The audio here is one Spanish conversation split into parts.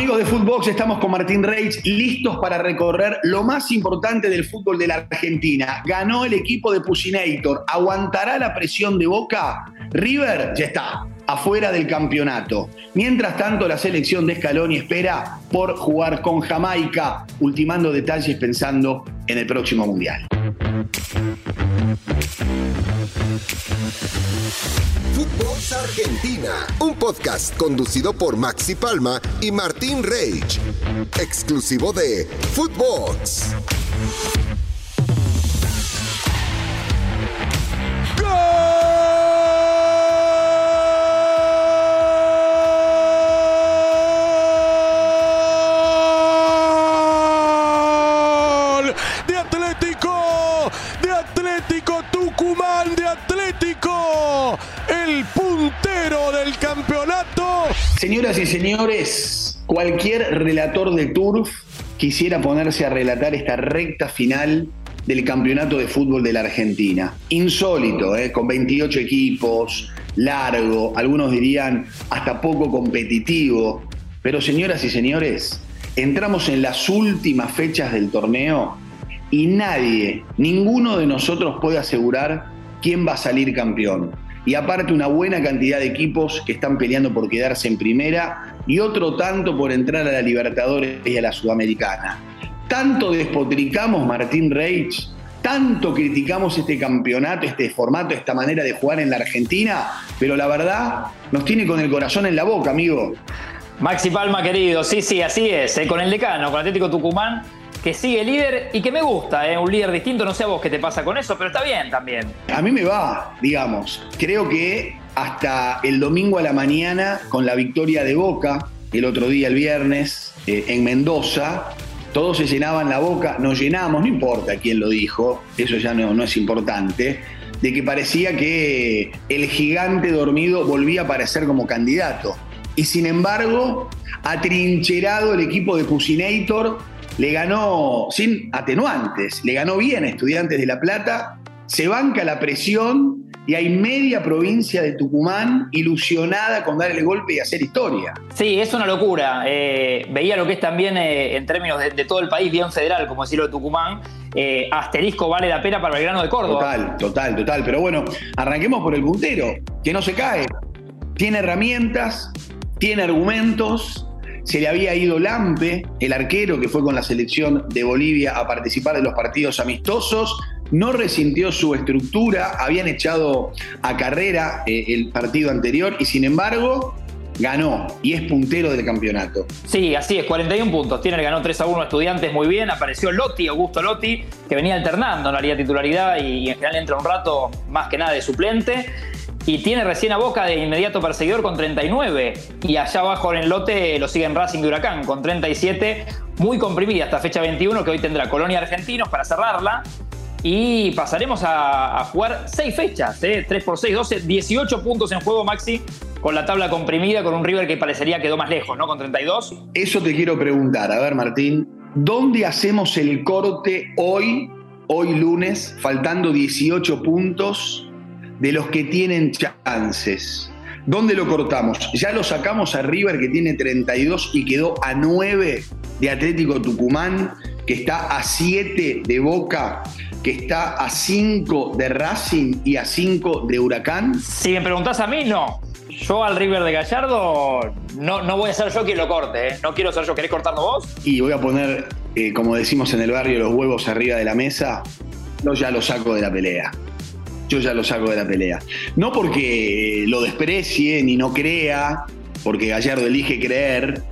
Amigos de Footbox, estamos con Martín Reich, listos para recorrer lo más importante del fútbol de la Argentina. Ganó el equipo de Pusinator, ¿aguantará la presión de Boca? River ya está, afuera del campeonato. Mientras tanto, la selección de Scaloni espera por jugar con Jamaica, ultimando detalles pensando en el próximo Mundial. Footbox Argentina, un podcast conducido por Maxi Palma y Martín Reich, exclusivo de Footbox. Señoras y señores, cualquier relator de Turf quisiera ponerse a relatar esta recta final del campeonato de fútbol de la Argentina. Insólito, ¿eh? con 28 equipos, largo, algunos dirían hasta poco competitivo. Pero señoras y señores, entramos en las últimas fechas del torneo y nadie, ninguno de nosotros puede asegurar quién va a salir campeón. Y aparte una buena cantidad de equipos que están peleando por quedarse en primera y otro tanto por entrar a la Libertadores y a la Sudamericana. Tanto despotricamos Martín Reich, tanto criticamos este campeonato, este formato, esta manera de jugar en la Argentina, pero la verdad nos tiene con el corazón en la boca, amigo. Maxi Palma, querido, sí, sí, así es, eh, con el decano, con Atlético Tucumán, que sigue líder y que me gusta, eh, un líder distinto, no sé a vos qué te pasa con eso, pero está bien también. A mí me va, digamos. Creo que hasta el domingo a la mañana, con la victoria de Boca, el otro día, el viernes, eh, en Mendoza, todos se llenaban la boca, nos llenamos, no importa quién lo dijo, eso ya no, no es importante, de que parecía que el gigante dormido volvía a aparecer como candidato. Y sin embargo, atrincherado el equipo de Pusinator, le ganó sin atenuantes, le ganó bien a Estudiantes de La Plata, se banca la presión y hay media provincia de Tucumán ilusionada con dar el golpe y hacer historia. Sí, es una locura. Eh, veía lo que es también eh, en términos de, de, todo el país, bien federal, como decirlo de Tucumán. Eh, asterisco vale la pena para Belgrano de Córdoba. Total, total, total. Pero bueno, arranquemos por el puntero, que no se cae. Tiene herramientas, tiene argumentos. Se le había ido Lampe, el arquero que fue con la selección de Bolivia a participar de los partidos amistosos no resintió su estructura, habían echado a carrera eh, el partido anterior y sin embargo ganó y es puntero del campeonato. Sí, así es, 41 puntos. Tiene, ganó 3 a 1 a Estudiantes muy bien. Apareció Lotti, Augusto Lotti, que venía alternando en la titularidad y, y en general entra un rato más que nada de suplente. Y tiene recién a Boca de inmediato perseguidor con 39. Y allá abajo en el lote lo siguen Racing de Huracán con 37. Muy comprimida hasta fecha 21 que hoy tendrá Colonia Argentinos para cerrarla. Y pasaremos a, jugar 6 fechas, ¿eh? 3 por 6, 12, 18 puntos en juego Maxi con la tabla comprimida, con un River que parecería quedó más lejos, ¿no? Con 32. Eso te quiero preguntar, a ver Martín, ¿dónde hacemos el corte hoy, hoy lunes, faltando 18 puntos de los que tienen chances? ¿Dónde lo cortamos? Ya lo sacamos a River que tiene 32 y quedó a 9 de Atlético Tucumán, que está a 7 de Boca, que está a 5 de Racing y a 5 de Huracán. Si me preguntás a mí, no. Yo al River de Gallardo no, no voy a ser yo quien lo corte. ¿eh? No quiero ser yo. ¿Querés cortarlo vos? Y voy a poner, eh, como decimos en el barrio, los huevos arriba de la mesa. Yo ya lo saco de la pelea. Yo ya lo saco de la pelea. No porque lo desprecie ni no crea, porque Gallardo elige creer,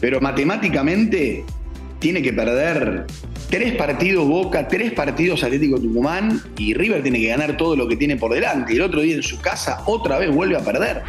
pero matemáticamente tiene que perder tres partidos Boca, tres partidos Atlético Tucumán y River tiene que ganar todo lo que tiene por delante. Y el otro día en su casa otra vez vuelve a perder.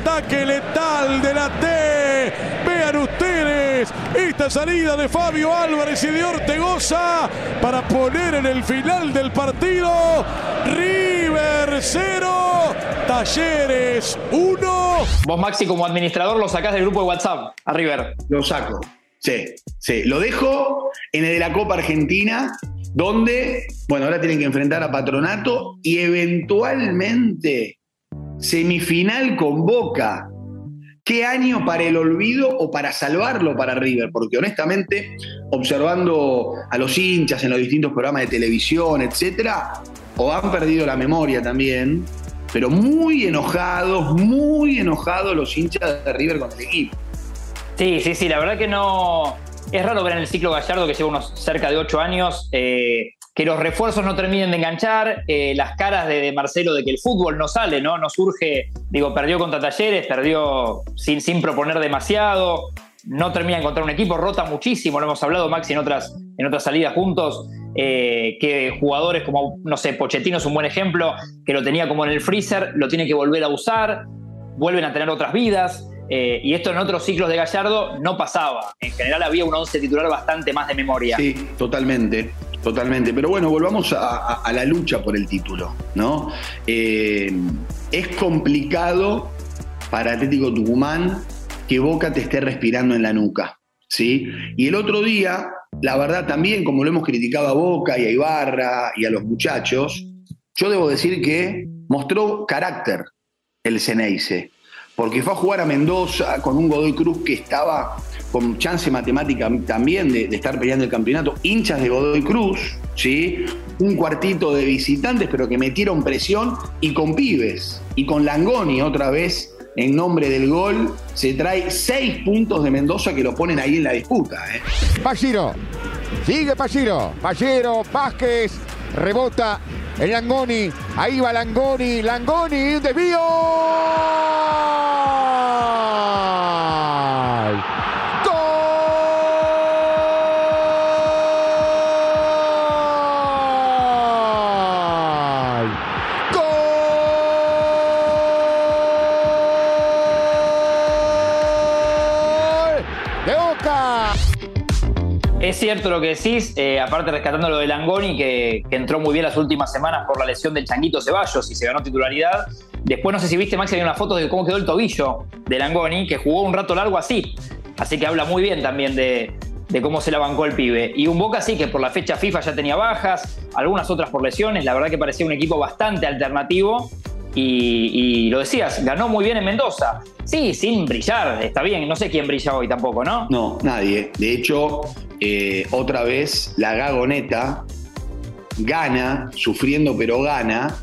Contraataque letal de la T. Vean ustedes esta salida de Fabio Álvarez y de Ortegoza para poner en el final del partido River 0, Talleres 1. Vos, Maxi, como administrador, lo sacás del grupo de WhatsApp a River. Lo saco. Sí, sí. Lo dejo en el de la Copa Argentina, donde, bueno, ahora tienen que enfrentar a Patronato y eventualmente semifinal con Boca. ¿Qué año para el olvido o para salvarlo para River? Porque honestamente, observando a los hinchas en los distintos programas de televisión, etcétera, o han perdido la memoria también, pero muy enojados, muy enojados los hinchas de River con el equipo. Sí, sí, sí, la verdad que no. Es raro ver en el ciclo Gallardo que lleva unos cerca de ocho años eh, que los refuerzos no terminen de enganchar, eh, las caras de, Marcelo de que el fútbol no sale, ¿no? No surge, digo, perdió contra Talleres, perdió sin, sin proponer demasiado, no termina de encontrar un equipo, rota muchísimo, lo hemos hablado, Maxi, en otras, en otras salidas juntos, eh, que jugadores como, no sé, Pochettino es un buen ejemplo, que lo tenía como en el freezer, lo tiene que volver a usar, vuelven a tener otras vidas. Eh, y esto en otros ciclos de Gallardo no pasaba. En general había un once titular bastante más de memoria. Sí, totalmente. Totalmente, pero bueno, volvamos a, la lucha por el título, ¿no? Eh, es complicado para Atlético Tucumán que Boca te esté respirando en la nuca, ¿sí? Y el otro día, la verdad también, como lo hemos criticado a Boca y a Ibarra y a los muchachos, yo debo decir que mostró carácter el Ceneice, porque fue a jugar a Mendoza con un Godoy Cruz que estaba con chance matemática también de, estar peleando el campeonato, hinchas de Godoy Cruz, ¿sí? un cuartito de visitantes, pero que metieron presión y con pibes, y con Langoni otra vez en nombre del gol, se trae seis puntos de Mendoza que lo ponen ahí en la disputa. ¿eh? sigue Palliro, Pallero, Vázquez, rebota el Langoni, ahí va Langoni, Langoni, desvío. Cierto lo que decís, eh, aparte rescatando lo de Langoni, que, entró muy bien las últimas semanas por la lesión del Changuito Ceballos y se ganó titularidad. Después no sé si viste, Maxi, hay una foto de cómo quedó el tobillo de Langoni, que jugó un rato largo así. Así que habla muy bien también de, cómo se la bancó el pibe. Y un Boca sí, que por la fecha FIFA ya tenía bajas, algunas otras por lesiones. La verdad que parecía un equipo bastante alternativo. Y, lo decías, ganó muy bien en Mendoza. Sí, sin brillar, está bien. No sé quién brilla hoy tampoco, ¿no? No, nadie. De hecho, eh, otra vez la gagoneta gana, sufriendo pero gana,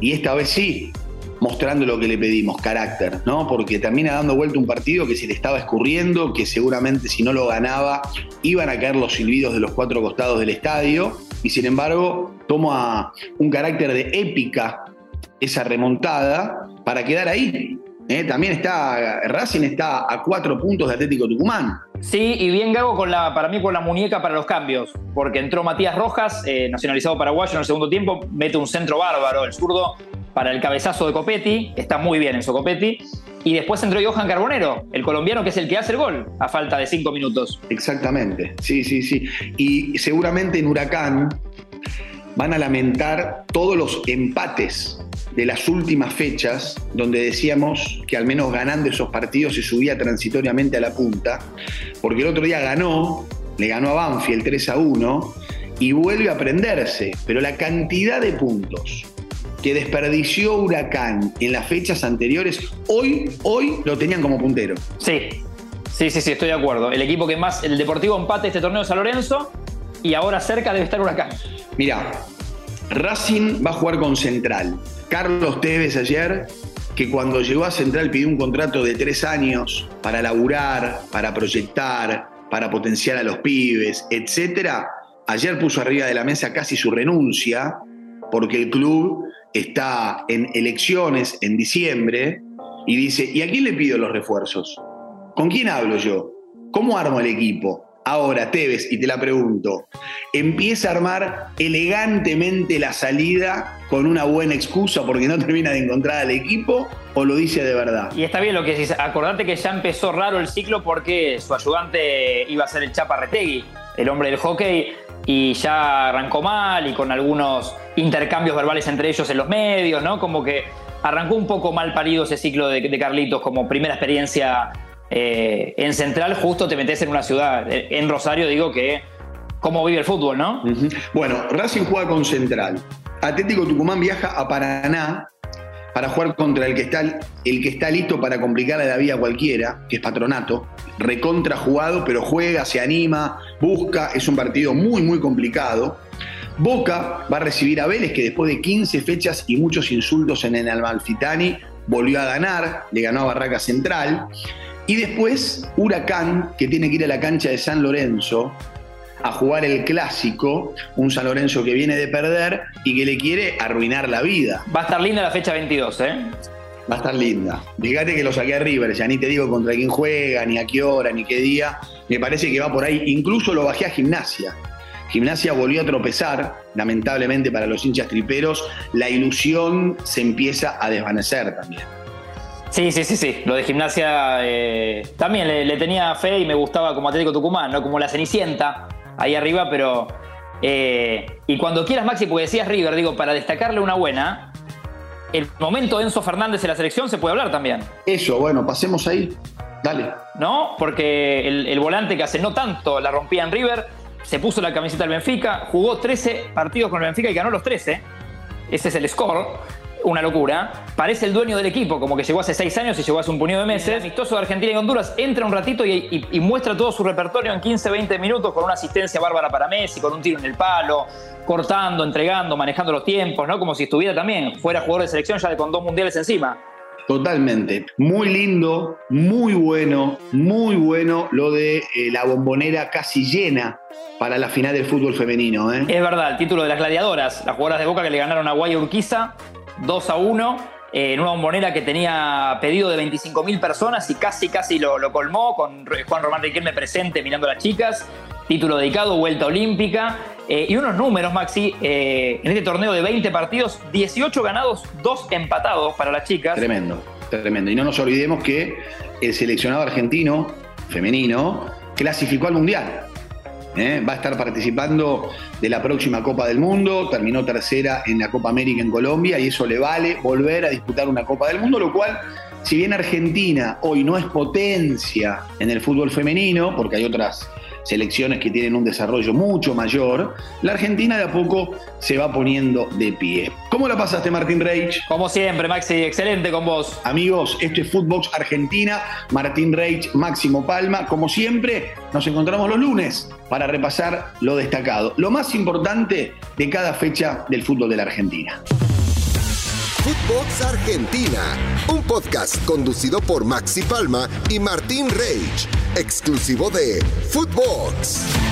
y esta vez sí, mostrando lo que le pedimos, carácter, ¿no? Porque también ha dando vuelta un partido que se le estaba escurriendo, que seguramente si no lo ganaba iban a caer los silbidos de los cuatro costados del estadio, y sin embargo toma un carácter de épica esa remontada para quedar ahí. ¿eh? También está, Racing está a cuatro puntos de Atlético Tucumán. Sí, y bien Gago con la, para mí con la muñeca para los cambios, porque entró Matías Rojas, eh, nacionalizado paraguayo en el segundo tiempo, mete un centro bárbaro, el zurdo, para el cabezazo de Copetti, está muy bien eso Copetti, y después entró Johan Carbonero, el colombiano que es el que hace el gol, a falta de cinco minutos. Exactamente, sí, sí, sí. Y seguramente en Huracán van a lamentar todos los empates de las últimas fechas, donde decíamos que al menos ganando esos partidos se subía transitoriamente a la punta, porque el otro día ganó, le ganó a Banfield 3 a 1 y vuelve a prenderse, pero la cantidad de puntos que desperdició Huracán en las fechas anteriores, hoy, hoy lo tenían como puntero. Sí, sí, sí, sí, estoy de acuerdo. El equipo que más, el Deportivo empate este torneo es San Lorenzo y ahora cerca debe estar Huracán. Mira, Racing va a jugar con Central. Carlos Tevez ayer, que cuando llegó a Central pidió un contrato de tres años para laburar, para proyectar, para potenciar a los pibes, etc. Ayer puso arriba de la mesa casi su renuncia, porque el club está en elecciones en diciembre y dice, ¿y a quién le pido los refuerzos? ¿Con quién hablo yo? ¿Cómo armo el equipo? Ahora, Tevez, y te la pregunto, ¿empieza a armar elegantemente la salida con una buena excusa porque no termina de encontrar al equipo o lo dice de verdad? Y está bien lo que dices. Acordate que ya empezó raro el ciclo porque su ayudante iba a ser el Chapa Retegui, el hombre del hockey, y ya arrancó mal y con algunos intercambios verbales entre ellos en los medios, ¿no? Como que arrancó un poco mal parido ese ciclo de Carlitos como primera experiencia eh, en Central justo te metes en una ciudad. En Rosario digo que cómo vive el fútbol, ¿no? Bueno, Racing juega con Central. Atlético Tucumán viaja a Paraná para jugar contra el que está, el que está listo para complicarle la vida a cualquiera, que es Patronato. Recontra jugado, pero juega, se anima, busca. Es un partido muy, muy complicado. Boca va a recibir a Vélez, que después de 15 fechas y muchos insultos en el Almalfitani, volvió a ganar, le ganó a Barraca Central. Y después Huracán, que tiene que ir a la cancha de San Lorenzo a jugar el clásico, un San Lorenzo que viene de perder y que le quiere arruinar la vida. Va a estar linda la fecha 22, ¿eh? Va a estar linda. Fíjate que lo saqué a River, ya ni te digo contra quién juega, ni a qué hora, ni qué día. Me parece que va por ahí. Incluso lo bajé a gimnasia. Gimnasia volvió a tropezar, lamentablemente para los hinchas triperos, la ilusión se empieza a desvanecer también. Sí, sí, sí, sí. Lo de gimnasia eh, también le, tenía fe y me gustaba como Atlético Tucumán, ¿no? Como la Cenicienta ahí arriba, pero. Eh, y cuando quieras, Maxi, porque decías River, digo, para destacarle una buena, el momento de Enzo Fernández en la selección se puede hablar también. Eso, bueno, pasemos ahí. Dale. ¿No? Porque el, el volante que hace no tanto la rompía en River se puso la camiseta del Benfica, jugó 13 partidos con el Benfica y ganó los 13. Ese es el score. Una locura. Parece el dueño del equipo, como que llegó hace seis años y llegó hace un puñado de meses. amistoso de Argentina y Honduras entra un ratito y, muestra todo su repertorio en 15-20 minutos con una asistencia bárbara para Messi, con un tiro en el palo, cortando, entregando, manejando los tiempos, ¿no? Como si estuviera también, fuera jugador de selección ya con dos mundiales encima. Totalmente. Muy lindo, muy bueno, muy bueno lo de eh, la bombonera casi llena para la final del fútbol femenino. ¿eh? Es verdad, el título de las gladiadoras, las jugadoras de Boca que le ganaron a Guaya Urquiza 2 a 1 eh, en una bombonera que tenía pedido de 25.000 personas y casi, casi lo, colmó con Juan Román Riquelme presente mirando a las chicas. Título dedicado, vuelta olímpica. Eh, y unos números, Maxi, en este torneo de 20 partidos, 18 ganados, 2 empatados para las chicas. Tremendo, tremendo. Y no nos olvidemos que el seleccionado argentino, femenino, clasificó al Mundial. ¿Eh? va a estar participando de la próxima Copa del Mundo, terminó tercera en la Copa América en Colombia y eso le vale volver a disputar una Copa del Mundo, lo cual, si bien Argentina hoy no es potencia en el fútbol femenino, porque hay otras selecciones que tienen un desarrollo mucho mayor, la Argentina de a poco se va poniendo de pie. ¿Cómo la pasaste, Martín Reich? Como siempre, Maxi, excelente con vos. Amigos, esto es Footbox Argentina, Martín Reich, Máximo Palma. Como siempre, nos encontramos los lunes para repasar lo destacado, lo más importante de cada fecha del fútbol de la Argentina. Footbox Argentina, un podcast conducido por Maxi Palma y Martín Reich, exclusivo de Footbox.